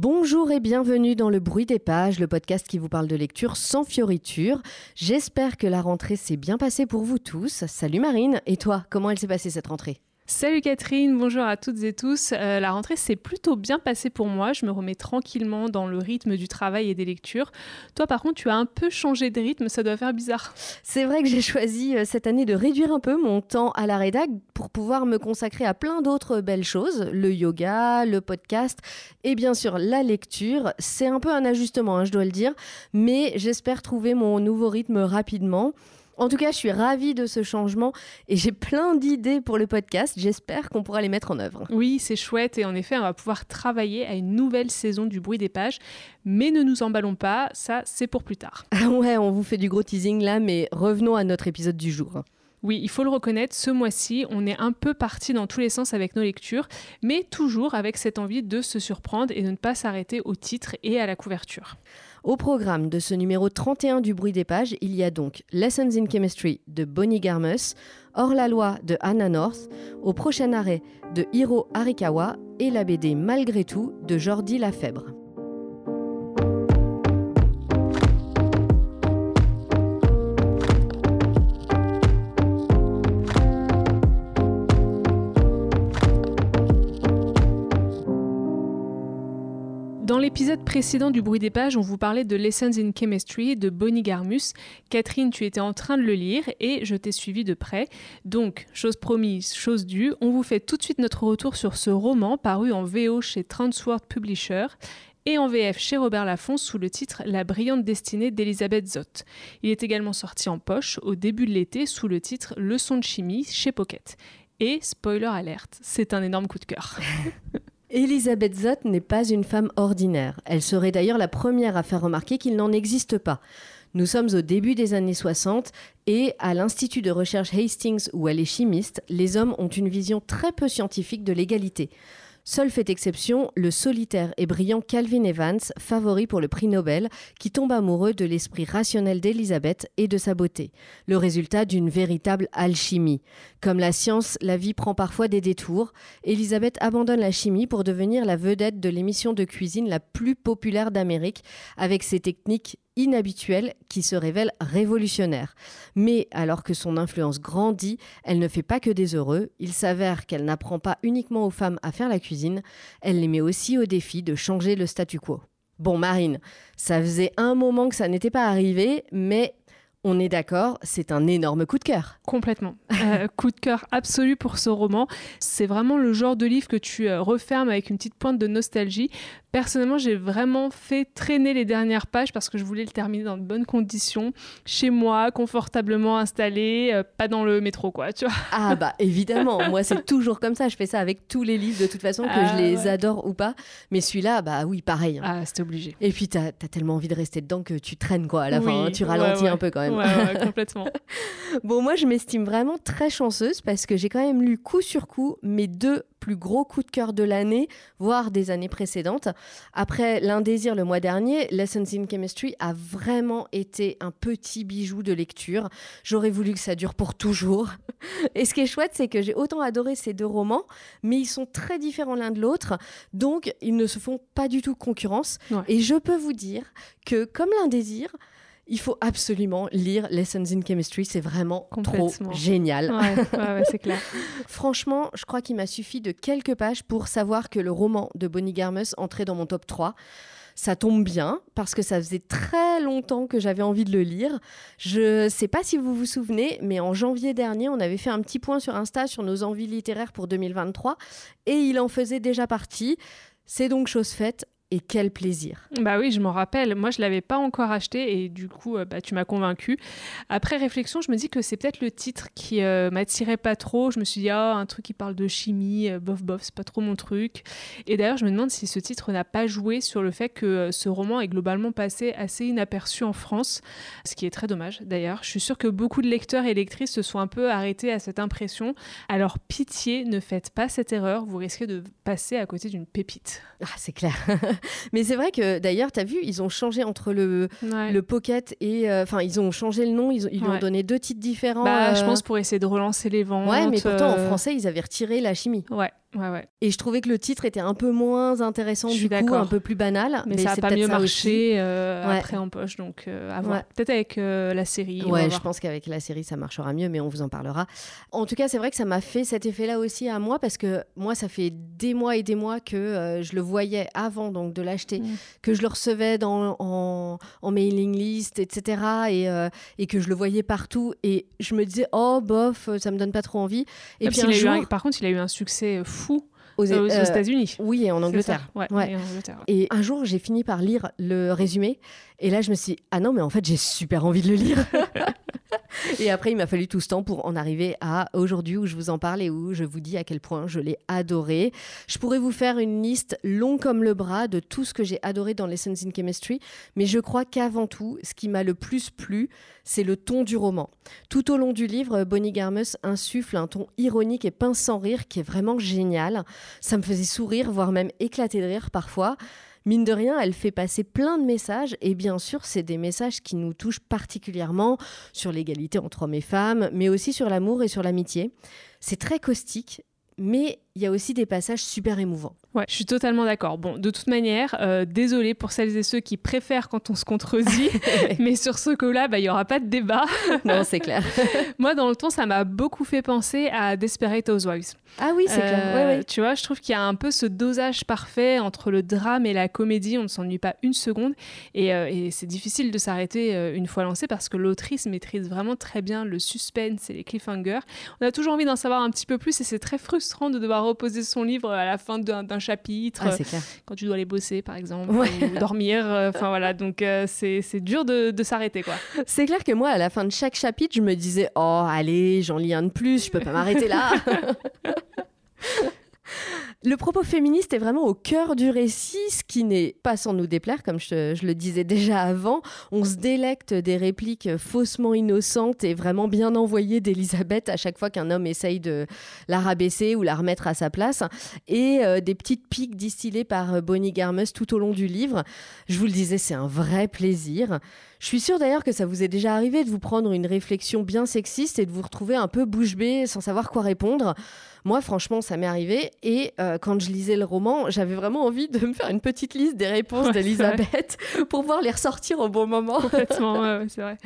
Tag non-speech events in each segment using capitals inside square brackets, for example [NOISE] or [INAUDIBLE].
Bonjour et bienvenue dans le bruit des pages, le podcast qui vous parle de lecture sans fioriture. J'espère que la rentrée s'est bien passée pour vous tous. Salut Marine, et toi, comment elle s'est passée cette rentrée? Salut Catherine, bonjour à toutes et tous. Euh, la rentrée s'est plutôt bien passée pour moi. Je me remets tranquillement dans le rythme du travail et des lectures. Toi, par contre, tu as un peu changé de rythme, ça doit faire bizarre. C'est vrai que j'ai choisi euh, cette année de réduire un peu mon temps à la rédac pour pouvoir me consacrer à plein d'autres belles choses, le yoga, le podcast et bien sûr la lecture. C'est un peu un ajustement, hein, je dois le dire, mais j'espère trouver mon nouveau rythme rapidement. En tout cas, je suis ravie de ce changement et j'ai plein d'idées pour le podcast. J'espère qu'on pourra les mettre en œuvre. Oui, c'est chouette et en effet, on va pouvoir travailler à une nouvelle saison du bruit des pages. Mais ne nous emballons pas, ça c'est pour plus tard. Ah ouais, on vous fait du gros teasing là, mais revenons à notre épisode du jour. Oui, il faut le reconnaître, ce mois-ci, on est un peu parti dans tous les sens avec nos lectures, mais toujours avec cette envie de se surprendre et de ne pas s'arrêter au titre et à la couverture. Au programme de ce numéro 31 du bruit des pages, il y a donc Lessons in Chemistry de Bonnie Garmus, Hors la loi de Anna North, au prochain arrêt de Hiro Arikawa et la BD Malgré tout de Jordi Lafèbre. L'épisode précédent du bruit des pages, on vous parlait de Lessons in Chemistry de Bonnie Garmus. Catherine, tu étais en train de le lire et je t'ai suivi de près. Donc, chose promise, chose due, on vous fait tout de suite notre retour sur ce roman paru en VO chez Transworld Publisher et en VF chez Robert Laffont sous le titre La brillante destinée d'Elisabeth Zott. Il est également sorti en poche au début de l'été sous le titre Leçon de chimie chez Pocket. Et spoiler alerte, c'est un énorme coup de cœur. [LAUGHS] Elisabeth Zott n'est pas une femme ordinaire. Elle serait d'ailleurs la première à faire remarquer qu'il n'en existe pas. Nous sommes au début des années 60 et à l'Institut de recherche Hastings où elle est chimiste, les hommes ont une vision très peu scientifique de l'égalité. Seul fait exception, le solitaire et brillant Calvin Evans, favori pour le prix Nobel, qui tombe amoureux de l'esprit rationnel d'Elisabeth et de sa beauté. Le résultat d'une véritable alchimie. Comme la science, la vie prend parfois des détours. Elisabeth abandonne la chimie pour devenir la vedette de l'émission de cuisine la plus populaire d'Amérique, avec ses techniques inhabituelle qui se révèle révolutionnaire. Mais alors que son influence grandit, elle ne fait pas que des heureux. Il s'avère qu'elle n'apprend pas uniquement aux femmes à faire la cuisine, elle les met aussi au défi de changer le statu quo. Bon, Marine, ça faisait un moment que ça n'était pas arrivé, mais on est d'accord, c'est un énorme coup de cœur. Complètement. [LAUGHS] Euh, coup de cœur absolu pour ce roman. C'est vraiment le genre de livre que tu euh, refermes avec une petite pointe de nostalgie. Personnellement, j'ai vraiment fait traîner les dernières pages parce que je voulais le terminer dans de bonnes conditions, chez moi, confortablement installé, euh, pas dans le métro, quoi, tu vois. Ah bah évidemment, moi c'est toujours comme ça. Je fais ça avec tous les livres de toute façon, que Ah, je les ouais. adore ou pas. Mais celui-là, bah oui, pareil. hein. Ah, c'était obligé. Et puis t'as as tellement envie de rester dedans que tu traînes quoi à la Oui, fin. hein. Tu ralentis ouais. un peu quand même. Ouais, ouais, [LAUGHS] complètement. Bon, moi, je m'estime vraiment très chanceuse parce que j'ai quand même lu coup sur coup mes deux plus gros coups de cœur de l'année, voire des années précédentes. Après l'Indésir le mois dernier, Lessons in Chemistry a vraiment été un petit bijou de lecture. J'aurais voulu que ça dure pour toujours. [LAUGHS] Et ce qui est chouette, c'est que j'ai autant adoré ces deux romans, mais ils sont très différents l'un de l'autre, donc ils ne se font pas du tout concurrence. Ouais. Et je peux vous dire que, comme l'Indésir, il faut absolument lire Lessons in Chemistry, c'est vraiment trop génial. Ouais, ouais, ouais, c'est clair. [LAUGHS] Franchement, je crois qu'il m'a suffi de quelques pages pour savoir que le roman de Bonnie Garmus entrait dans mon top 3. Ça tombe bien parce que ça faisait très longtemps que j'avais envie de le lire. Je sais pas si vous vous souvenez, mais en janvier dernier, on avait fait un petit point sur Insta sur nos envies littéraires pour 2023 et il en faisait déjà partie. C'est donc chose faite. Et quel plaisir. Bah oui, je m'en rappelle. Moi, je l'avais pas encore acheté et du coup, euh, bah, tu m'as convaincu. Après réflexion, je me dis que c'est peut-être le titre qui euh, m'attirait pas trop. Je me suis dit, ah, un truc qui parle de chimie, euh, bof bof, c'est pas trop mon truc. Et d'ailleurs, je me demande si ce titre n'a pas joué sur le fait que euh, ce roman est globalement passé assez inaperçu en France, ce qui est très dommage d'ailleurs. Je suis sûre que beaucoup de lecteurs et lectrices se sont un peu arrêtés à cette impression. Alors pitié, ne faites pas cette erreur, vous risquez de passer à côté d'une pépite. Ah, c'est clair. [LAUGHS] [LAUGHS] Mais c'est vrai que d'ailleurs, tu as vu, ils ont changé entre le, Ouais. le Pocket et. euh, Enfin, ils ont changé le nom, ils, lui ont donné deux titres différents. Bah, je euh, pense pour essayer de relancer les ventes. Ouais, mais pourtant, en euh, français, ils avaient retiré la chimie. Ouais, Ouais, ouais. Et je trouvais que le titre était un peu moins intéressant, du coup, un peu plus banal. Mais, ça a c'est pas mieux marché euh, Ouais. après en poche, donc euh, à voir. Ouais. Peut-être avec euh, la série. Ouais, je voir. pense qu'avec la série, ça marchera mieux, mais on vous en parlera. En tout cas, c'est vrai que ça m'a fait cet effet-là aussi à moi, parce que moi, ça fait des mois et des mois que euh, je le voyais avant donc de l'acheter, Mm. que je le recevais dans, en, en mailing list, etc., et, et que je le voyais partout, et je me disais, oh, bof, ça me donne pas trop envie. Et puis jour, un- par contre, il a eu un succès fou aux, euh, aux, euh, États-Unis. oui, et en C'est Angleterre. ça, Ouais, Ouais. et en Angleterre. Et un jour, j'ai fini par lire le résumé. Et là, je me suis dit, ah non, mais en fait, j'ai super envie de le lire. [LAUGHS] [LAUGHS] et après, il m'a fallu tout ce temps pour en arriver à aujourd'hui où je vous en parle et où je vous dis à quel point je l'ai adoré. Je pourrais vous faire une liste longue comme le bras de tout ce que j'ai adoré dans Lessons in Chemistry. Mais je crois qu'avant tout, ce qui m'a le plus plu, c'est le ton du roman. Tout au long du livre, Bonnie Garmus insuffle un ton ironique et pince sans rire qui est vraiment génial. Ça me faisait sourire, voire même éclater de rire parfois. Mine de rien, elle fait passer plein de messages et bien sûr, c'est des messages qui nous touchent particulièrement sur l'égalité entre hommes et femmes, mais aussi sur l'amour et sur l'amitié. C'est très caustique, mais il y a aussi des passages super émouvants. Ouais, je suis totalement d'accord. Bon, de toute manière, euh, désolé pour celles et ceux qui préfèrent quand on se contredit, [LAUGHS] mais sur ce coup-là, bah, il n'y aura pas de débat. non, c'est clair. [LAUGHS] Moi, dans le ton, ça m'a beaucoup fait penser à Desperate Housewives. Ah oui, c'est clair. Ouais, Euh, ouais. Tu vois, je trouve qu'il y a un peu ce dosage parfait entre le drame et la comédie. On ne s'ennuie pas une seconde. Et, euh, et c'est difficile de s'arrêter euh, une fois lancé parce que l'autrice maîtrise vraiment très bien le suspense et les cliffhangers. On a toujours envie d'en savoir un petit peu plus et c'est très frustrant de devoir reposer son livre à la fin d'un chapitre. Ah, clair. quand tu dois aller bosser par exemple Ouais. ou dormir euh, [LAUGHS] enfin voilà donc euh, c'est c'est dur de, de s'arrêter quoi C'est clair que moi, à la fin de chaque chapitre, je me disais Oh, allez, j'en lis un de plus, je peux pas m'arrêter là. [LAUGHS] Le propos féministe est vraiment au cœur du récit, ce qui n'est pas sans nous déplaire, comme je, le disais déjà avant. On se délecte des répliques faussement innocentes et vraiment bien envoyées d'Elisabeth à chaque fois qu'un homme essaye de la rabaisser ou la remettre à sa place, et euh, des petites piques distillées par euh, Bonnie Garmus tout au long du livre. Je vous le disais, c'est un vrai plaisir. Je suis sûre d'ailleurs que ça vous est déjà arrivé de vous prendre une réflexion bien sexiste et de vous retrouver un peu bouche bée sans savoir quoi répondre. Moi, franchement, ça m'est arrivé. Et euh, quand je lisais le roman, j'avais vraiment envie de me faire une petite liste des réponses Ouais, [LAUGHS] d'Elisabeth [LAUGHS] pour pouvoir les ressortir au bon moment. complètement ouais, c'est vrai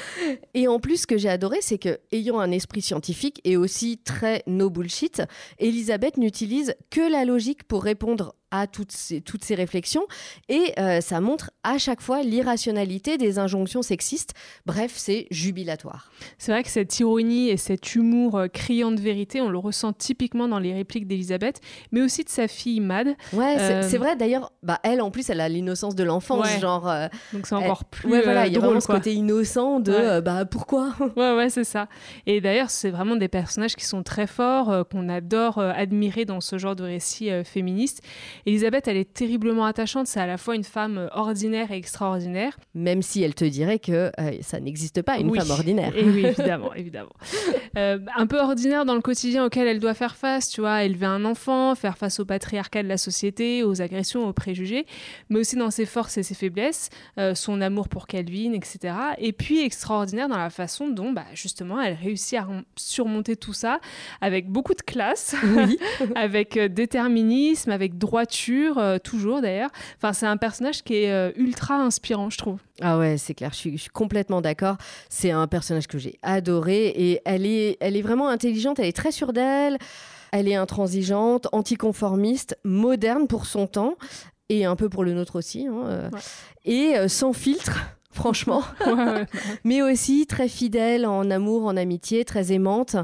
[LAUGHS] Et en plus, ce que j'ai adoré, c'est que, ayant un esprit scientifique et aussi très no bullshit, Elisabeth n'utilise que la logique pour répondre à toutes ces, toutes ces réflexions. Et euh, ça montre à chaque fois l'irrationalité des injonctions sexistes. Bref, c'est jubilatoire. c'est vrai que cette ironie et cet humour euh, criant de vérité on le ressent typiquement dans les répliques d'Elisabeth mais aussi de sa fille Mad Ouais, c'est Euh, c'est vrai. D'ailleurs, bah, elle, en plus, elle a l'innocence de l'enfance. Ouais. Genre, donc c'est elle- encore plus ouais, voilà, il y a vraiment ce côté innocent de Ouais. bah pourquoi? [LAUGHS] Ouais, ouais, c'est ça. Et d'ailleurs, c'est vraiment des personnages qui sont très forts, qu'on adore admirer dans ce genre de récit féministe. Elisabeth, elle est terriblement attachante. C'est à la fois une femme euh, ordinaire et extraordinaire. Même si elle te dirait que euh, ça n'existe pas, une Oui. femme ordinaire. Et oui, [LAUGHS] évidemment, évidemment. Euh, un peu ordinaire dans le quotidien auquel elle doit faire face, tu vois, élever un enfant, faire face au patriarcat de la société, aux agressions, aux préjugés, mais aussi dans ses forces et ses faiblesses, euh, son amour pour Calvin, etc. Et puis extraordinaire dans la façon dont, bah, justement, elle réussit à surmonter tout ça avec beaucoup de classe, Oui. [LAUGHS] avec déterminisme, avec droiture, euh, toujours d'ailleurs. Enfin, c'est un personnage qui est euh, ultra inspirant, je trouve. Ah ouais, c'est clair, je suis, je suis complètement d'accord. C'est un personnage que j'ai adoré et elle est, elle est vraiment intelligente, elle est très sûre d'elle, elle est intransigeante, anticonformiste, moderne pour son temps et un peu pour le nôtre aussi, hein, euh, Ouais. et sans filtre. Franchement, [LAUGHS] mais aussi très fidèle en amour, en amitié, très aimante.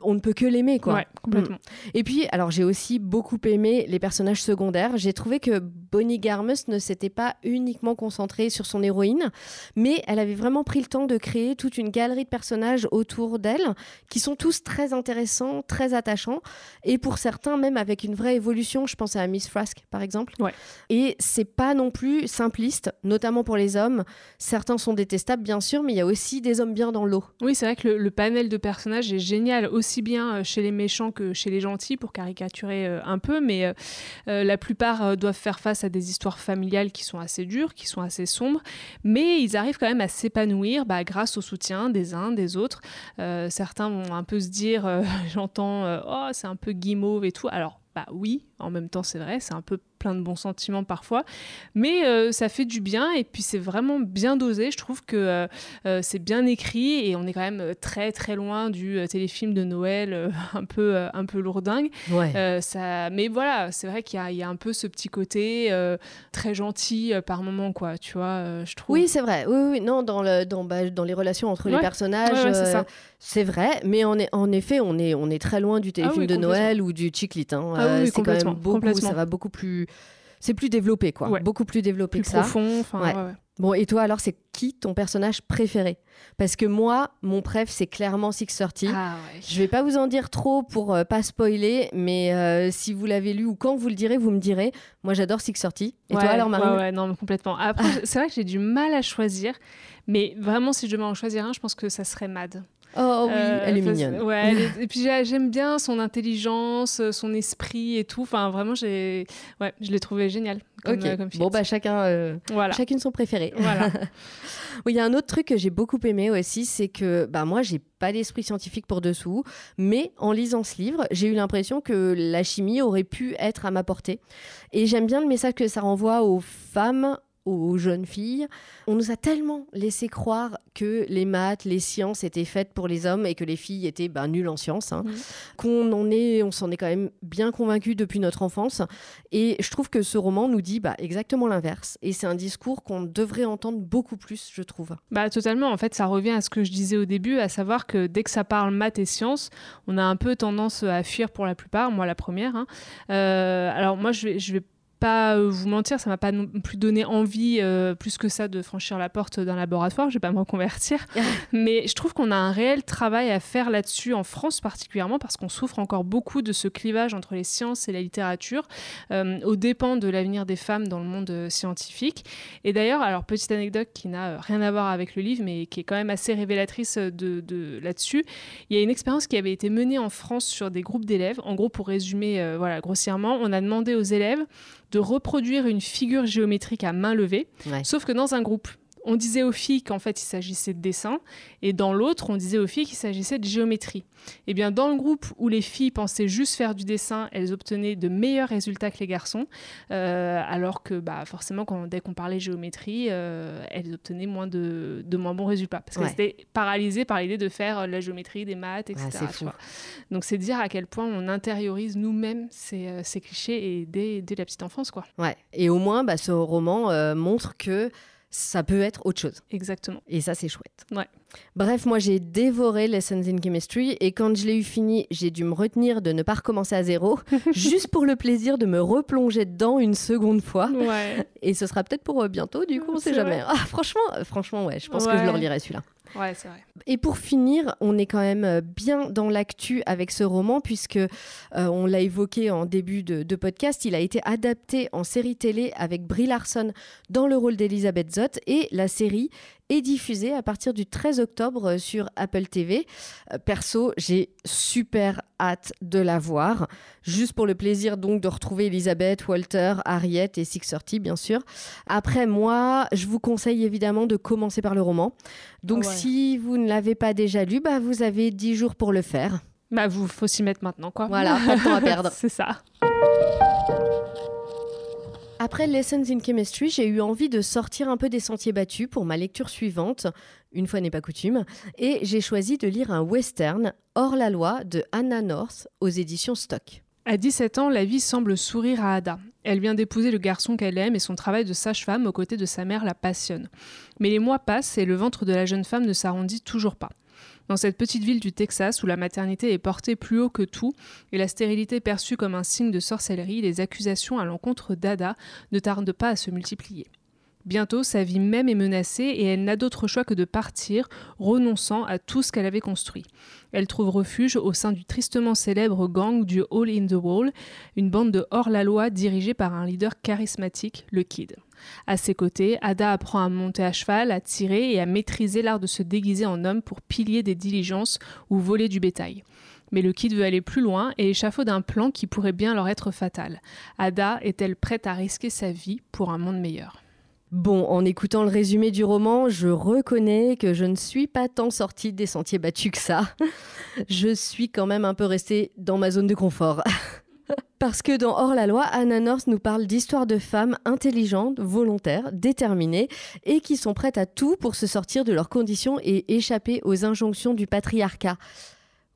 On ne peut que l'aimer, quoi. Ouais, complètement. Et puis, alors j'ai aussi beaucoup aimé les personnages secondaires. J'ai trouvé que Bonnie Garmus ne s'était pas uniquement concentrée sur son héroïne, mais elle avait vraiment pris le temps de créer toute une galerie de personnages autour d'elle, qui sont tous très intéressants, très attachants, et pour certains même avec une vraie évolution. Je pense à Miss Frask, par exemple. Ouais. Et c'est pas non plus simpliste, notamment pour les hommes. Certains sont détestables, bien sûr, mais il y a aussi des hommes bien dans l'eau. Oui, c'est vrai que le, panel de personnages est génial, aussi bien euh, chez les méchants que chez les gentils, pour caricaturer euh, un peu, mais euh, la plupart doivent faire face à des histoires familiales qui sont assez dures, qui sont assez sombres, mais ils arrivent quand même à s'épanouir bah, grâce au soutien des uns, des autres. Certains vont un peu se dire, [LAUGHS] j'entends, oh, c'est un peu guimauve et tout. Alors, bah oui, en même temps c'est vrai, c'est un peu plein de bons sentiments parfois, mais euh, ça fait du bien et puis c'est vraiment bien dosé. Je trouve que euh, euh, c'est bien écrit et on est quand même très très loin du téléfilm de Noël [LAUGHS] un peu un peu lourdingue. ça, mais voilà, c'est vrai qu'il y, y, a un peu ce petit côté très gentil par moment quoi, tu vois, je trouve. Oui, c'est vrai. Oui, oui, non, dans le dans, bah, dans les relations entre les personnages, c'est vrai, mais on est en effet, on est on est très loin du ah téléfilm de Noël ou du Chiclit. Hein. Ah oui, c'est quand même beaucoup, ça va beaucoup plus c'est plus développé, quoi. Beaucoup plus développé que ça. profond. Bon, et toi, alors, c'est qui ton personnage préféré? Parce que moi, mon préf, c'est clairement Six Thirty. Ah, Je vais pas vous en dire trop pour euh, pas spoiler, mais euh, si vous l'avez lu ou quand vous le direz, vous me direz. Moi, j'adore Six Thirty. Et toi, alors, Marie Ouais, non, complètement. Après, [LAUGHS] c'est vrai que j'ai du mal à choisir, mais vraiment, si je devais en choisir un, je pense que ça serait Mad. Oh oui, euh, elle est mignonne. Ouais, [LAUGHS] et puis j'aime bien son intelligence, son esprit et tout. Enfin, vraiment, j'ai, ouais, je l'ai trouvé génial. Comme, ok. Euh, bon bah chacun, euh, voilà. chacune son préféré. Voilà. [LAUGHS] Il y a un autre truc que j'ai beaucoup aimé aussi, c'est que bah moi j'ai pas d'esprit scientifique pour dessous, mais en lisant ce livre, j'ai eu l'impression que la chimie aurait pu être à ma portée. Et j'aime bien le message que ça renvoie aux femmes aux jeunes filles. On nous a tellement laissé croire que les maths, les sciences étaient faites pour les hommes et que les filles étaient ben, nulles en sciences, hein. qu'on en est, on s'en est quand même bien convaincu depuis notre enfance. Et je trouve que ce roman nous dit bah, exactement l'inverse. Et c'est un discours qu'on devrait entendre beaucoup plus, je trouve. Bah totalement. En fait, ça revient à ce que je disais au début, à savoir que dès que ça parle maths et sciences, on a un peu tendance à fuir pour la plupart. Moi, la première. Hein. Euh, alors moi, je vais, je vais pas euh, vous mentir, ça m'a pas non plus donné envie euh, plus que ça de franchir la porte d'un laboratoire. Je vais pas me reconvertir, [LAUGHS] mais je trouve qu'on a un réel travail à faire là-dessus en France particulièrement parce qu'on souffre encore beaucoup de ce clivage entre les sciences et la littérature, euh, au dépens de l'avenir des femmes dans le monde scientifique. Et d'ailleurs, alors petite anecdote qui n'a rien à voir avec le livre, mais qui est quand même assez révélatrice de, de là-dessus. Il y a une expérience qui avait été menée en France sur des groupes d'élèves. En gros, pour résumer, voilà, grossièrement, on a demandé aux élèves de reproduire une figure géométrique à main levée, sauf que dans un groupe on disait aux filles qu'en fait il s'agissait de dessin, et dans l'autre, on disait aux filles qu'il s'agissait de géométrie. Et eh bien dans le groupe où les filles pensaient juste faire du dessin, elles obtenaient de meilleurs résultats que les garçons, euh, alors que bah, forcément, quand, dès qu'on parlait géométrie, euh, elles obtenaient moins de, moins bons résultats, parce qu'elles étaient paralysées par l'idée de faire la géométrie, des maths, etc. Donc c'est dire à quel point on intériorise nous-mêmes ces, euh, clichés et dès, la petite enfance. Quoi. Ouais. Et au moins, bah, ce roman montre que ça peut être autre chose. Exactement. Et ça, c'est chouette. Ouais. Bref, moi j'ai dévoré Lessons in Chemistry et quand je l'ai eu fini, j'ai dû me retenir de ne pas recommencer à zéro, [LAUGHS] juste pour le plaisir de me replonger dedans une seconde fois. Ouais. Et ce sera peut-être pour euh, bientôt, du coup, on sait jamais. Ah, franchement, euh, franchement, ouais, je pense que je le relirai celui-là. Et pour finir, on est quand même euh, bien dans l'actu avec ce roman, puisque on l'a évoqué en début de, de, podcast, il a été adapté en série télé avec Brie Larson dans le rôle d'Elisabeth Zott, et la série est diffusé à partir du 13 octobre sur Apple TV. Euh, perso, j'ai super hâte de la voir, juste pour le plaisir donc de retrouver Elisabeth, Walter, Harriet et Six Thirty bien sûr. Après moi, je vous conseille évidemment de commencer par le roman. Donc si vous ne l'avez pas déjà lu, bah, vous avez 10 jours pour le faire. Bah vous faut s'y mettre maintenant quoi. Voilà, pas de temps à perdre. [LAUGHS] C'est ça. Après Lessons in Chemistry, j'ai eu envie de sortir un peu des sentiers battus pour ma lecture suivante, une fois n'est pas coutume, et j'ai choisi de lire un western, Hors la loi, de Anna North, aux éditions Stock. À 17 ans, la vie semble sourire à Ada. Elle vient d'épouser le garçon qu'elle aime et son travail de sage-femme aux côtés de sa mère la passionne. Mais les mois passent et le ventre de la jeune femme ne s'arrondit toujours pas. Dans cette petite ville du Texas où la maternité est portée plus haut que tout et la stérilité perçue comme un signe de sorcellerie, les accusations à l'encontre d'Ada ne tardent pas à se multiplier. Bientôt, sa vie même est menacée et elle n'a d'autre choix que de partir, renonçant à tout ce qu'elle avait construit. Elle trouve refuge au sein du tristement célèbre gang du All in the Wall, une bande de hors-la-loi dirigée par un leader charismatique, le Kid. À ses côtés, Ada apprend à monter à cheval, à tirer et à maîtriser l'art de se déguiser en homme pour piller des diligences ou voler du bétail. Mais le Kid veut aller plus loin et échafaude un plan qui pourrait bien leur être fatal. Ada est-elle prête à risquer sa vie pour un monde meilleur? Bon, en écoutant le résumé du roman, je reconnais que je ne suis pas tant sortie des sentiers battus que ça. [LAUGHS] Je suis quand même un peu restée dans ma zone de confort. [LAUGHS] Parce que dans Hors la loi, Anna North nous parle d'histoires de femmes intelligentes, volontaires, déterminées et qui sont prêtes à tout pour se sortir de leurs conditions et échapper aux injonctions du patriarcat.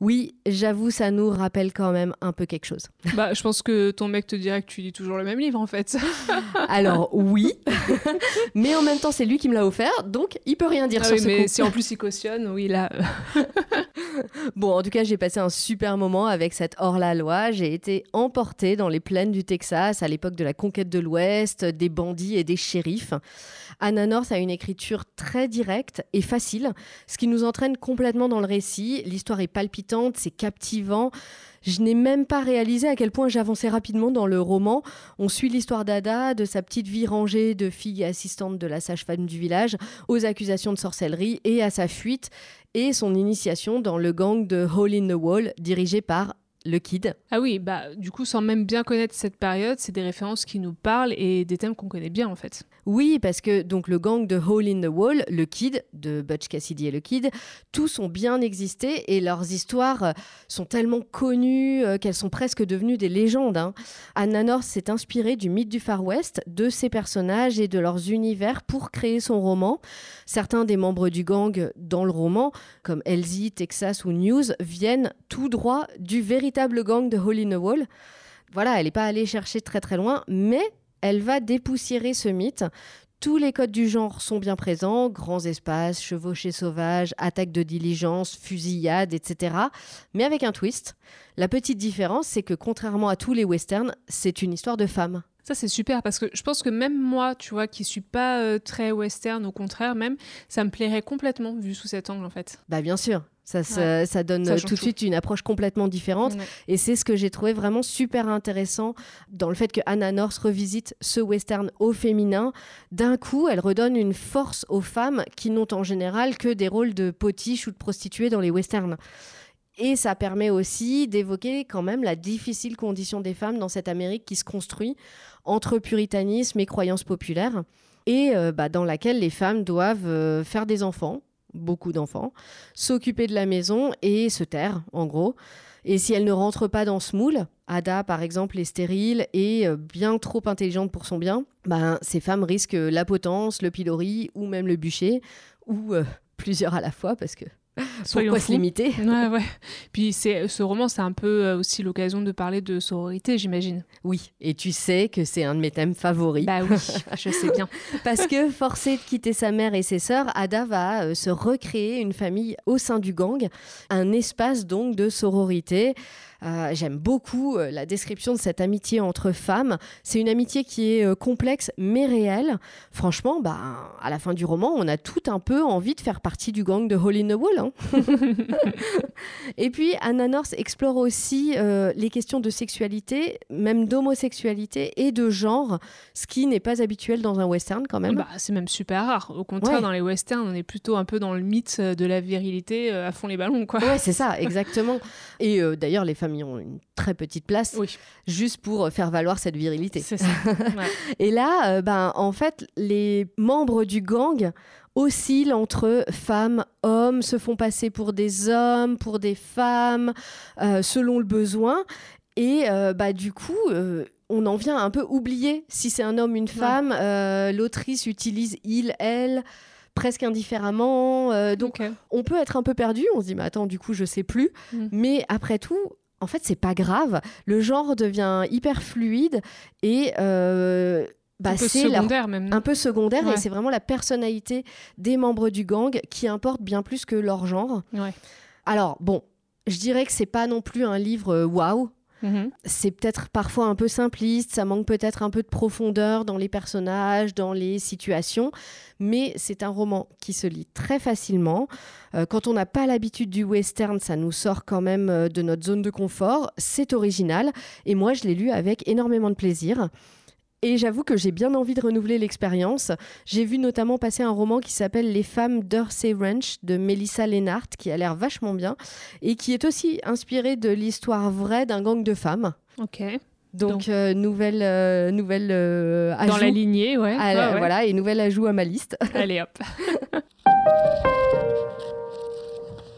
Oui, j'avoue, ça nous rappelle quand même un peu quelque chose. [LAUGHS] Bah, je pense que ton mec te dirait que tu lis toujours le même livre en fait. [LAUGHS] Alors oui, [LAUGHS] mais en même temps c'est lui qui me l'a offert, donc il peut rien dire ah sur oui, ce mais coup. si en plus il cautionne, oui là. Bon, en tout cas, j'ai passé un super moment avec cette hors-la-loi. J'ai été emportée dans les plaines du Texas à l'époque de la conquête de l'Ouest, des bandits et des shérifs. Anna North a une écriture très directe et facile, ce qui nous entraîne complètement dans le récit. L'histoire est palpitante, c'est captivant. Je n'ai même pas réalisé à quel point j'avançais rapidement dans le roman. On suit l'histoire d'Ada, de sa petite vie rangée de fille assistante de la sage-femme du village, aux accusations de sorcellerie et à sa fuite, et son initiation dans le gang de Hole in the Wall, dirigé par le Kid. Ah oui, bah du coup sans même bien connaître cette période, c'est des références qui nous parlent et des thèmes qu'on connaît bien en fait. Oui, parce que donc le gang de Hole in the Wall, le Kid, de Butch Cassidy et le Kid, tous ont bien existé et leurs histoires euh, sont tellement connues euh, qu'elles sont presque devenues des légendes. hein. Anna North s'est inspirée du mythe du Far West, de ses personnages et de leurs univers pour créer son roman. Certains des membres du gang dans le roman, comme Elsie, Texas ou News, viennent tout droit du véritable gang de Hole in the Wall. Voilà, elle n'est pas allée chercher très très loin, mais elle va dépoussiérer ce mythe. Tous les codes du genre sont bien présents, grands espaces, chevauchés sauvages, attaques de diligence, fusillades, etc. Mais avec un twist. La petite différence, c'est que contrairement à tous les westerns, c'est une histoire de femme. Ça c'est super parce que je pense que même moi, tu vois, qui suis pas euh, très western, au contraire même, ça me plairait complètement vu sous cet angle en fait. Bah bien sûr, ça, se- Ouais. ça donne Ça tout de tout. suite une approche complètement différente. Ouais. Et c'est ce que j'ai trouvé vraiment super intéressant dans le fait que Anna North revisite ce western au féminin. D'un coup, elle redonne une force aux femmes qui n'ont en général que des rôles de potiches ou de prostituées dans les westerns. Et ça permet aussi d'évoquer quand même la difficile condition des femmes dans cette Amérique qui se construit entre puritanisme et croyances populaires, et euh, bah, dans laquelle les femmes doivent euh, faire des enfants, beaucoup d'enfants, s'occuper de la maison et se taire, en gros. Et si elle ne rentre pas dans ce moule, Ada par exemple est stérile et euh, bien trop intelligente pour son bien, ben, ces femmes risquent la potence, le pilori ou même le bûcher, ou euh, plusieurs à la fois parce que Soyons pourquoi se fous. limiter Ouais, ouais. Puis c'est ce roman, c'est un peu euh, aussi l'occasion de parler de sororité, j'imagine. Oui, et tu sais que c'est un de mes thèmes favoris. Bah oui, [LAUGHS] je sais bien. Parce que forcée de quitter sa mère et ses sœurs, Ada va euh, se recréer une famille au sein du gang, un espace donc de sororité. Euh, J'aime beaucoup euh, la description de cette amitié entre femmes. C'est une amitié qui est euh, complexe mais réelle. Franchement, bah, à la fin du roman, on a tout un peu envie de faire partie du gang de Hole in the Wall. hein. [LAUGHS] et puis, Anna North explore aussi les questions de sexualité, même d'homosexualité et de genre, ce qui n'est pas habituel dans un western quand même. Bah, c'est même super rare. Au contraire, Ouais. dans les westerns, on est plutôt un peu dans le mythe de la virilité à fond les ballons, quoi. Ouais, c'est ça, exactement. Et d'ailleurs, les familles ont une très petite place, Oui, juste pour faire valoir cette virilité. c'est ça. [LAUGHS] Ouais. Et là, euh, ben, en fait, les membres du gang oscillent entre femmes, hommes, se font passer pour des hommes, pour des femmes, euh, selon le besoin. Et euh, bah, du coup, euh, on en vient à un peu oublier si c'est un homme, une femme. Euh, L'autrice utilise il, elle presque indifféremment. Euh, donc, on peut être un peu perdu. On se dit, mais attends, du coup, je sais plus. Mm. Mais après tout, en fait, c'est pas grave. Le genre devient hyper fluide et euh, bah, un peu la- secondaire même. un peu secondaire et c'est vraiment la personnalité des membres du gang qui importe bien plus que leur genre. Ouais. Alors, bon, je dirais que c'est pas non plus un livre euh, waouh. Mhm. C'est peut-être parfois un peu simpliste, ça manque peut-être un peu de profondeur dans les personnages, dans les situations, mais c'est un roman qui se lit très facilement. Euh, quand on n'a pas l'habitude du western, ça nous sort quand même euh, de notre zone de confort. C'est original et moi je l'ai lu avec énormément de plaisir. Et j'avoue que j'ai bien envie de renouveler l'expérience. J'ai vu notamment passer un roman qui s'appelle Les femmes d'Ursay Ranch de Melissa Lennart, qui a l'air vachement bien, et qui est aussi inspiré de l'histoire vraie d'un gang de femmes. Ok. Donc, Donc- euh, nouvelle, euh, nouvelle euh, Dans ajout la lignée, ouais. à- Ouais, ouais. Voilà, et nouvel ajout à ma liste. Allez hop. [LAUGHS]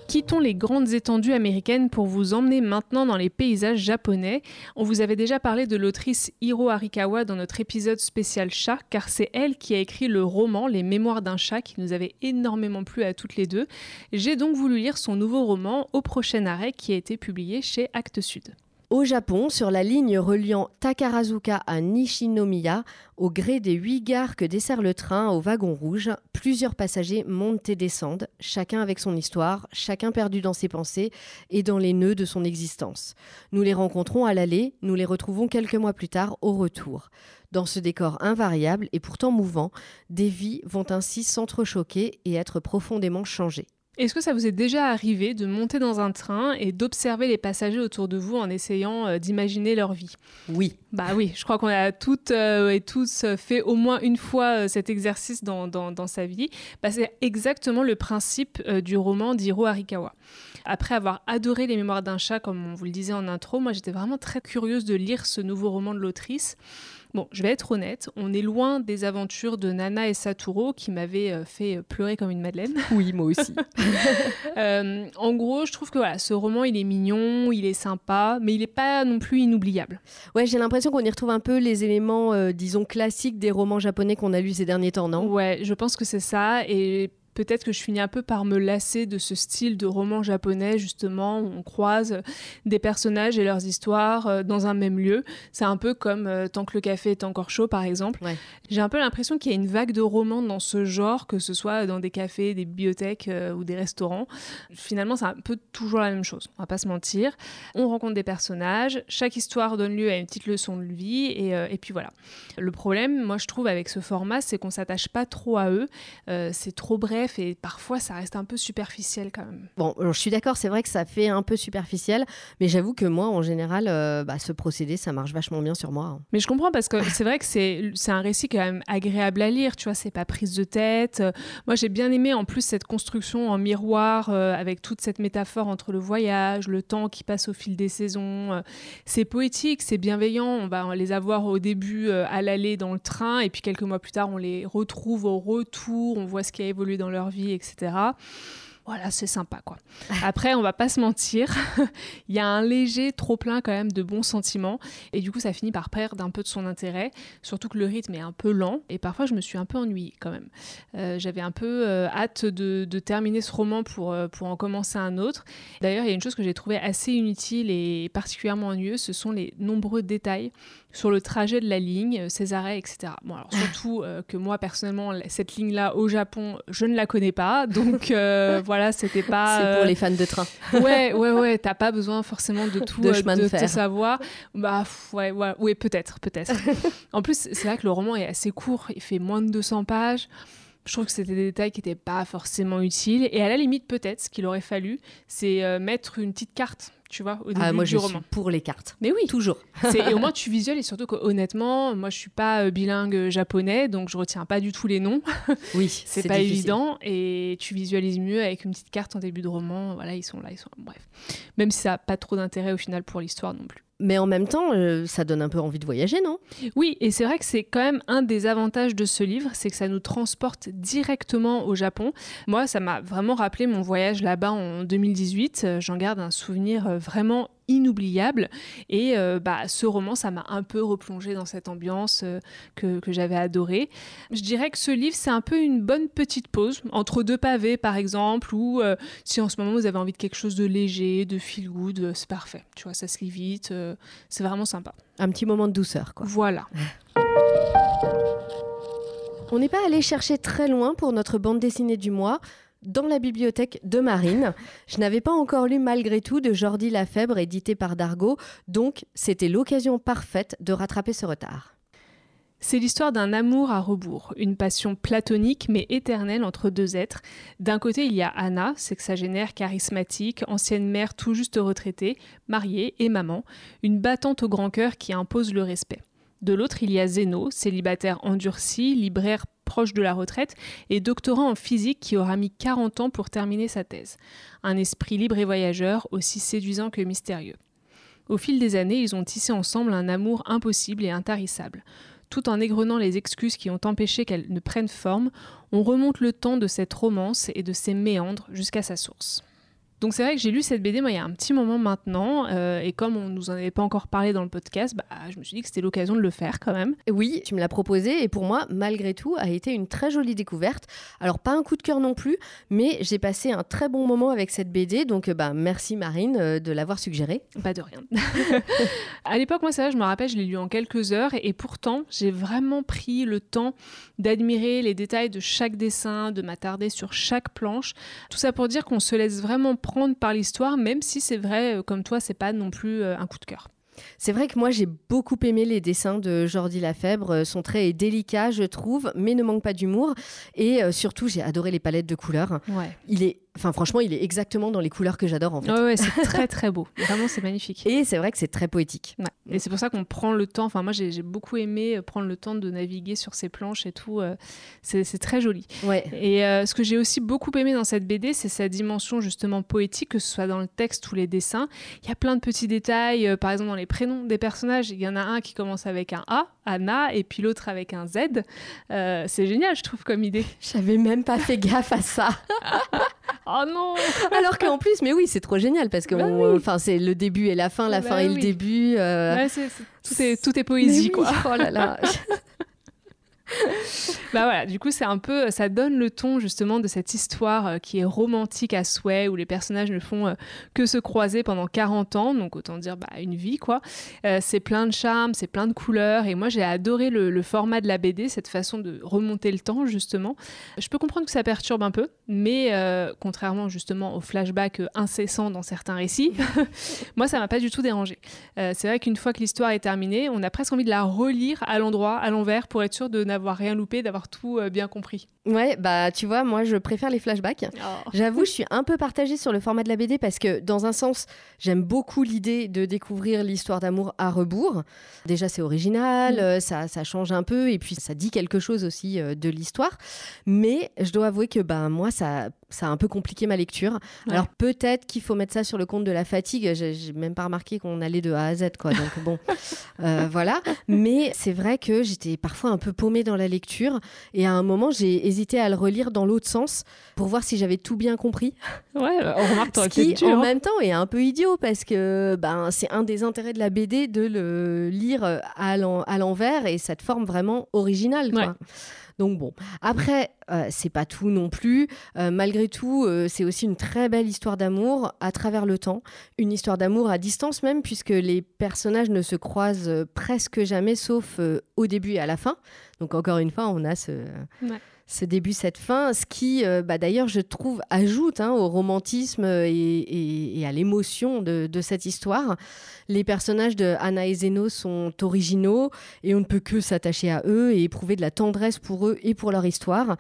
Quittons les grandes étendues américaines pour vous emmener maintenant dans les paysages japonais. On vous avait déjà parlé de l'autrice Hiro Arikawa dans notre épisode spécial chat, car c'est elle qui a écrit le roman Les Mémoires d'un chat qui nous avait énormément plu à toutes les deux. J'ai donc voulu lire son nouveau roman Au prochain arrêt qui a été publié chez Actes Sud. Au Japon, sur la ligne reliant Takarazuka à Nishinomiya, au gré des huit gares que dessert le train au wagon rouge, plusieurs passagers montent et descendent, chacun avec son histoire, chacun perdu dans ses pensées et dans les nœuds de son existence. Nous les rencontrons à l'aller, nous les retrouvons quelques mois plus tard au retour. Dans ce décor invariable et pourtant mouvant, des vies vont ainsi s'entrechoquer et être profondément changées. Est-ce que ça vous est déjà arrivé de monter dans un train et d'observer les passagers autour de vous en essayant euh, d'imaginer leur vie? Oui. Bah oui, je crois qu'on a toutes euh, et tous fait au moins une fois euh, cet exercice dans, dans, sa vie. Bah, c'est exactement le principe du roman d'Hiro Arikawa. Après avoir adoré Les Mémoires d'un chat, comme on vous le disait en intro, moi j'étais vraiment très curieuse de lire ce nouveau roman de l'autrice. Bon, je vais être honnête, on est loin des aventures de Nana et Saturo qui m'avaient euh, fait pleurer comme une madeleine. [LAUGHS] Oui, moi aussi. [LAUGHS] Euh, en gros, je trouve que voilà, ce roman, il est mignon, il est sympa, mais il n'est pas non plus inoubliable. Ouais, j'ai l'impression qu'on y retrouve un peu les éléments, euh, disons, classiques des romans japonais qu'on a lus ces derniers temps, non? Ouais, je pense que c'est ça. Et peut-être que je finis un peu par me lasser de ce style de roman japonais, justement, où on croise des personnages et leurs histoires euh, dans un même lieu. C'est un peu comme euh, Tant que le café est encore chaud, par exemple. J'ai un peu l'impression qu'il y a une vague de romans dans ce genre, que ce soit dans des cafés, des bibliothèques euh, ou des restaurants. Finalement, c'est un peu toujours la même chose, on va pas se mentir. On rencontre des personnages, chaque histoire donne lieu à une petite leçon de vie, et, et puis voilà. Le problème, moi, je trouve, avec ce format, c'est qu'on s'attache pas trop à eux. c'est trop bref et parfois ça reste un peu superficiel quand même. Bon, je suis d'accord, c'est vrai que ça fait un peu superficiel, mais j'avoue que moi en général, euh, bah, ce procédé ça marche vachement bien sur moi. Hein. Mais je comprends parce que c'est vrai que c'est un récit quand même agréable à lire, tu vois, c'est pas prise de tête. Moi j'ai bien aimé en plus cette construction en miroir euh, avec toute cette métaphore entre le voyage, le temps qui passe au fil des saisons. Euh, c'est poétique, c'est bienveillant, on va les avoir au début à l'aller dans le train et puis quelques mois plus tard on les retrouve au retour, on voit ce qui a évolué dans leur leur vie, etc voilà, c'est sympa quoi. Après, on va pas se mentir, [LAUGHS] il y a un léger trop plein quand même de bons sentiments et du coup ça finit par perdre un peu de son intérêt, surtout que le rythme est un peu lent et parfois je me suis un peu ennuyée quand même. Euh, j'avais un peu euh, hâte de, terminer ce roman pour, euh, pour en commencer un autre. D'ailleurs, il y a une chose que j'ai trouvé assez inutile et particulièrement ennuyeuse, ce sont les nombreux détails sur le trajet de la ligne, ses arrêts, etc. Bon, alors surtout que moi personnellement, cette ligne-là au Japon, je ne la connais pas, donc voilà [LAUGHS] c'était pas. C'est pour les fans de train. ouais, ouais, ouais. T'as pas besoin forcément de [LAUGHS] tout de, euh, de, savoir. Bah, ouais, ouais, ouais peut-être, peut-être. [LAUGHS] en plus, c'est vrai que le roman est assez court. Il fait moins de 200 pages. Je trouve que c'était des détails qui n'étaient pas forcément utiles. Et à la limite, peut-être, ce qu'il aurait fallu, c'est euh, mettre une petite carte tu vois, au ah, début ah, moi, je Suis pour les cartes. Mais oui. Toujours. [LAUGHS] et au moins, [LAUGHS] tu visualises, et surtout honnêtement, moi, je suis pas euh, bilingue euh, japonais, donc je retiens pas du tout les noms. [LAUGHS] Oui, c'est pas évident. Et tu visualises mieux avec une petite carte en début de roman. Voilà, ils sont là, ils sont Bref. Même si ça n'a pas trop d'intérêt au final pour l'histoire non plus. Mais en même temps, euh, ça donne un peu envie de voyager, non? Oui, et c'est vrai que c'est quand même un des avantages de ce livre, c'est que ça nous transporte directement au Japon. Moi, ça m'a vraiment rappelé mon voyage là-bas en 2018. J'en garde un souvenir vraiment inoubliable. Et euh, bah, ce roman, ça m'a un peu replongé dans cette ambiance euh, que, que j'avais adorée. Je dirais que ce livre, c'est un peu une bonne petite pause entre deux pavés, par exemple, ou euh, si en ce moment vous avez envie de quelque chose de léger, de feel good, c'est parfait. Tu vois, ça se lit vite, c'est vraiment sympa. Un petit moment de douceur, quoi. Voilà. On n'est pas allé chercher très loin pour notre bande dessinée du mois dans la bibliothèque de Marine. Je n'avais pas encore lu Malgré tout de Jordi Lafèbre, édité par Dargaud, donc c'était l'occasion parfaite de rattraper ce retard. C'est l'histoire d'un amour à rebours, une passion platonique mais éternelle entre deux êtres. D'un côté, il y a Anna, sexagénaire charismatique, ancienne mère tout juste retraitée, mariée et maman, une battante au grand cœur qui impose le respect. De l'autre, il y a Zeno, célibataire endurci, libraire proche de la retraite et doctorant en physique qui aura mis 40 ans pour terminer sa thèse. Un esprit libre et voyageur, aussi séduisant que mystérieux. Au fil des années, ils ont tissé ensemble un amour impossible et intarissable. Tout en égrenant les excuses qui ont empêché qu'elle ne prenne forme, on remonte le temps de cette romance et de ses méandres jusqu'à sa source. Donc c'est vrai que j'ai lu cette BD moi il y a un petit moment maintenant euh, et comme on nous en avait pas encore parlé dans le podcast, bah, je me suis dit que c'était l'occasion de le faire quand même. Oui, tu me l'as proposé et pour moi malgré tout a été une très jolie découverte. Alors pas un coup de cœur non plus, mais j'ai passé un très bon moment avec cette BD donc bah merci Marine euh, de l'avoir suggéré. Pas de rien. [LAUGHS] à l'époque moi ça je me rappelle je l'ai lu en quelques heures et pourtant j'ai vraiment pris le temps d'admirer les détails de chaque dessin, de m'attarder sur chaque planche. Tout ça pour dire qu'on se laisse vraiment prendre par l'histoire, même si c'est vrai, euh, comme toi, c'est pas non plus euh, un coup de cœur. C'est vrai que moi j'ai beaucoup aimé les dessins de Jordi Lafèbre. Euh, son trait est délicat, je trouve, mais ne manque pas d'humour. Et surtout, j'ai adoré les palettes de couleurs. Ouais. Il est Enfin, franchement, il est exactement dans les couleurs que j'adore en fait. Ouais, c'est [LAUGHS] très très beau. Vraiment, c'est magnifique. Et c'est vrai que c'est très poétique. Et c'est pour ça qu'on prend le temps. Enfin, moi, j'ai beaucoup aimé euh, prendre le temps de naviguer sur ces planches et tout. Euh, c'est très joli. Ouais. Et euh, ce que j'ai aussi beaucoup aimé dans cette BD, c'est sa dimension justement poétique, que ce soit dans le texte ou les dessins. Il y a plein de petits détails. par exemple, dans les prénoms des personnages, il y en a un qui commence avec un A, Anna, et puis l'autre avec un Z. c'est génial, je trouve, comme idée. [LAUGHS] J'avais même pas fait gaffe à ça. [LAUGHS] Oh non Alors qu'en plus, mais oui, c'est trop génial parce que bah enfin, c'est le début et la fin, la bah fin et le début. Euh, ouais, tout, est, tout est poésie, quoi. [LAUGHS] Oh là là [LAUGHS] bah voilà, du coup, c'est un peu, ça donne le ton justement de cette histoire euh, qui est romantique à souhait, où les personnages ne font euh, que se croiser pendant 40 ans, donc autant dire bah, une vie quoi. Euh, c'est plein de charme, c'est plein de couleurs, et moi j'ai adoré le, format de la BD, cette façon de remonter le temps justement. Je peux comprendre que ça perturbe un peu, mais contrairement justement au flashback incessant dans certains récits, [LAUGHS] moi ça m'a pas du tout dérangé. c'est vrai qu'une fois que l'histoire est terminée, on a presque envie de la relire à l'endroit, à l'envers, pour être sûr de n'avoir n'avoir rien loupé, d'avoir tout euh, bien compris. Ouais, bah tu vois, moi je préfère les flashbacks. Oh. J'avoue, je suis un peu partagée sur le format de la BD parce que dans un sens, j'aime beaucoup l'idée de découvrir l'histoire d'amour à rebours. Déjà, c'est original, mm. euh, ça, ça, change un peu et puis ça dit quelque chose aussi euh, de l'histoire. Mais je dois avouer que bah, moi, ça, ça a un peu compliqué ma lecture. Alors peut-être qu'il faut mettre ça sur le compte de la fatigue. J'ai même pas remarqué qu'on allait de A à Z, quoi. Donc bon, [LAUGHS] voilà. Mais c'est vrai que j'étais parfois un peu paumée dans la lecture. Et à un moment, j'ai hésité à le relire dans l'autre sens pour voir si j'avais tout bien compris. Ouais, on remarque Ce qui, en même temps, est un peu idiot parce que ben, c'est un des intérêts de la BD de le lire à l'envers et cette forme vraiment originale. Quoi. Donc bon, après, euh, c'est pas tout non plus. Euh, malgré tout, euh, c'est aussi une très belle histoire d'amour à travers le temps. Une histoire d'amour à distance même, puisque les personnages ne se croisent presque jamais, sauf au début et à la fin. Donc encore une fois, on a ce ce début, cette fin, ce qui, euh, bah, d'ailleurs, je trouve, ajoute hein, au romantisme et, à l'émotion de, cette histoire. Les personnages de Anna et Zeno sont originaux et on ne peut que s'attacher à eux et éprouver de la tendresse pour eux et pour leur histoire.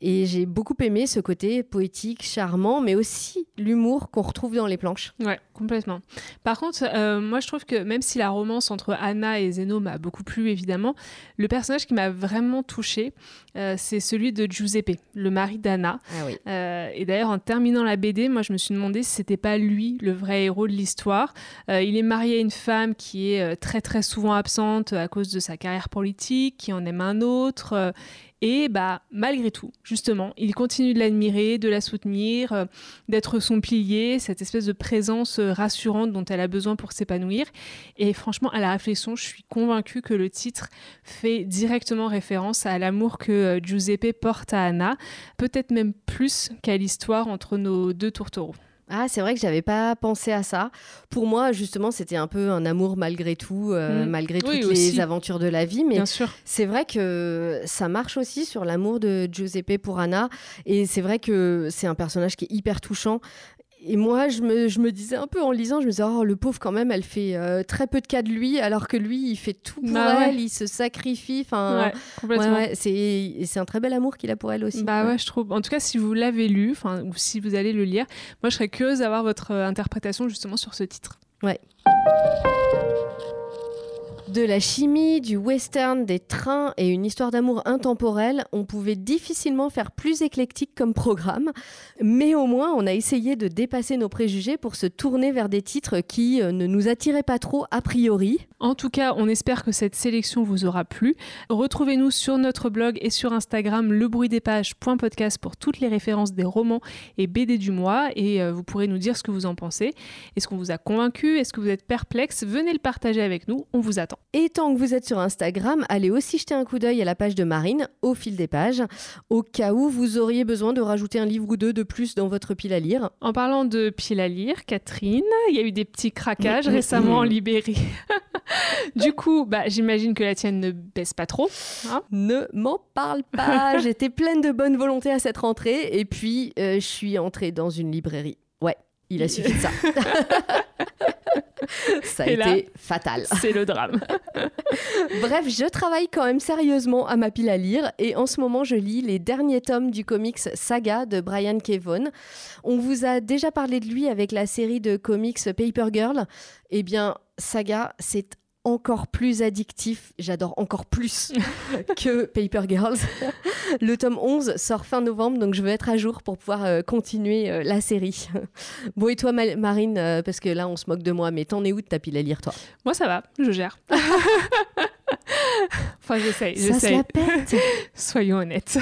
Et j'ai beaucoup aimé ce côté poétique, charmant, mais aussi l'humour qu'on retrouve dans les planches. Complètement. Par contre, euh, moi je trouve que même si la romance entre Anna et Zeno m'a beaucoup plu, évidemment, le personnage qui m'a vraiment touchée, euh, c'est celui de Giuseppe, le mari d'Anna. Ah oui. Euh, et d'ailleurs, en terminant la BD, moi je me suis demandé si c'était pas lui le vrai héros de l'histoire. il est marié à une femme qui est très très souvent absente à cause de sa carrière politique, qui en aime un autre et bah, malgré tout, justement, il continue de l'admirer, de la soutenir, d'être son pilier, cette espèce de présence rassurante dont elle a besoin pour s'épanouir. Et franchement, à la réflexion, je suis convaincue que le titre fait directement référence à l'amour que euh, Giuseppe porte à Anna, peut-être même plus qu'à l'histoire entre nos deux tourtereaux. Ah, c'est vrai que j'avais pas pensé à ça. Pour moi, justement, c'était un peu un amour malgré tout, euh, mm. malgré toutes les aventures de la vie. Mais c'est vrai que ça marche aussi sur l'amour de Giuseppe pour Anna. Et c'est vrai que c'est un personnage qui est hyper touchant et moi, je me, je me, disais un peu en lisant, je me disais, oh, le pauvre, quand même, elle fait euh, très peu de cas de lui, alors que lui, il fait tout pour bah elle, il se sacrifie. Enfin, ouais, c'est un très bel amour qu'il a pour elle aussi. Bah ouais, je trouve. En tout cas, si vous l'avez lu, ou si vous allez le lire, moi, je serais curieuse d'avoir votre euh, interprétation justement sur ce titre. Ouais. De la chimie, du western, des trains et une histoire d'amour intemporelle, on pouvait difficilement faire plus éclectique comme programme, mais au moins on a essayé de dépasser nos préjugés pour se tourner vers des titres qui euh, ne nous attiraient pas trop a priori. En tout cas, on espère que cette sélection vous aura plu. Retrouvez-nous sur notre blog et sur Instagram lebruitdespages.podcast pour toutes les références des romans et BD du mois et euh, vous pourrez nous dire ce que vous en pensez. Est-ce qu'on vous a convaincu? Est-ce que vous êtes perplexe? Venez le partager avec nous, on vous attend. Et tant que vous êtes sur Instagram, allez aussi jeter un coup d'œil à la page de Marine, au fil des pages, au cas où vous auriez besoin de rajouter un livre ou deux de plus dans votre pile à lire. En parlant de pile à lire, Catherine, il y a eu des petits craquages récemment en Libérie. [LAUGHS] du coup, bah, j'imagine que la tienne ne baisse pas trop. Hein ne m'en parle pas. [LAUGHS] J'étais pleine de bonne volonté à cette rentrée et puis euh, je suis entrée dans une librairie. Ouais, il a suffi de ça. [LAUGHS] ça a été fatal. C'est le drame. [LAUGHS] Bref, je travaille quand même sérieusement à ma pile à lire et en ce moment je lis les derniers tomes du comics Saga de Brian Kevon. On vous a déjà parlé de lui avec la série de comics Paper Girl. Eh bien, Saga, c'est encore plus addictif, j'adore encore plus [LAUGHS] que Paper Girls. Le tome 11 sort fin novembre, donc je veux être à jour pour pouvoir euh, continuer euh, la série. [LAUGHS] bon, et toi, Marine, euh, parce que là, on se moque de moi, mais t'en es où de ta pile à lire, toi? Moi, ça va, je gère. [LAUGHS] [LAUGHS] enfin, j'essaye, j'essaye. [LAUGHS] Soyons honnêtes.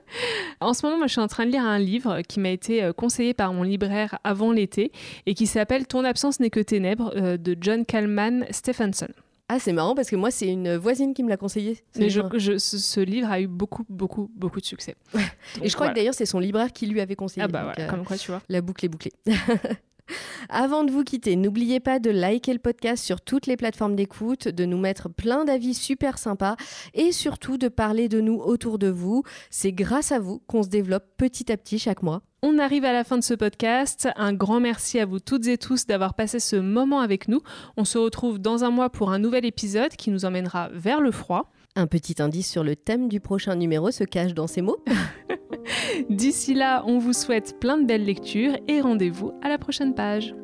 [LAUGHS] en ce moment, moi, je suis en train de lire un livre qui m'a été conseillé par mon libraire avant l'été et qui s'appelle Ton absence n'est que ténèbres de John Kalman Stephenson. Ah, c'est marrant parce que moi, c'est une voisine qui me l'a conseillé. Mais je, ce, livre a eu beaucoup, beaucoup, beaucoup de succès. Et je crois que d'ailleurs, c'est son libraire qui lui avait conseillé. Ah, bah ouais, comme quoi, tu vois. La boucle est bouclée. Avant de vous quitter, n'oubliez pas de liker le podcast sur toutes les plateformes d'écoute, de nous mettre plein d'avis super sympas et surtout de parler de nous autour de vous. C'est grâce à vous qu'on se développe petit à petit chaque mois. On arrive à la fin de ce podcast. Un grand merci à vous toutes et tous d'avoir passé ce moment avec nous. On se retrouve dans un mois pour un nouvel épisode qui nous emmènera vers le froid. Un petit indice sur le thème du prochain numéro se cache dans ces mots. [LAUGHS] D'ici là, on vous souhaite plein de belles lectures et rendez-vous à la prochaine page.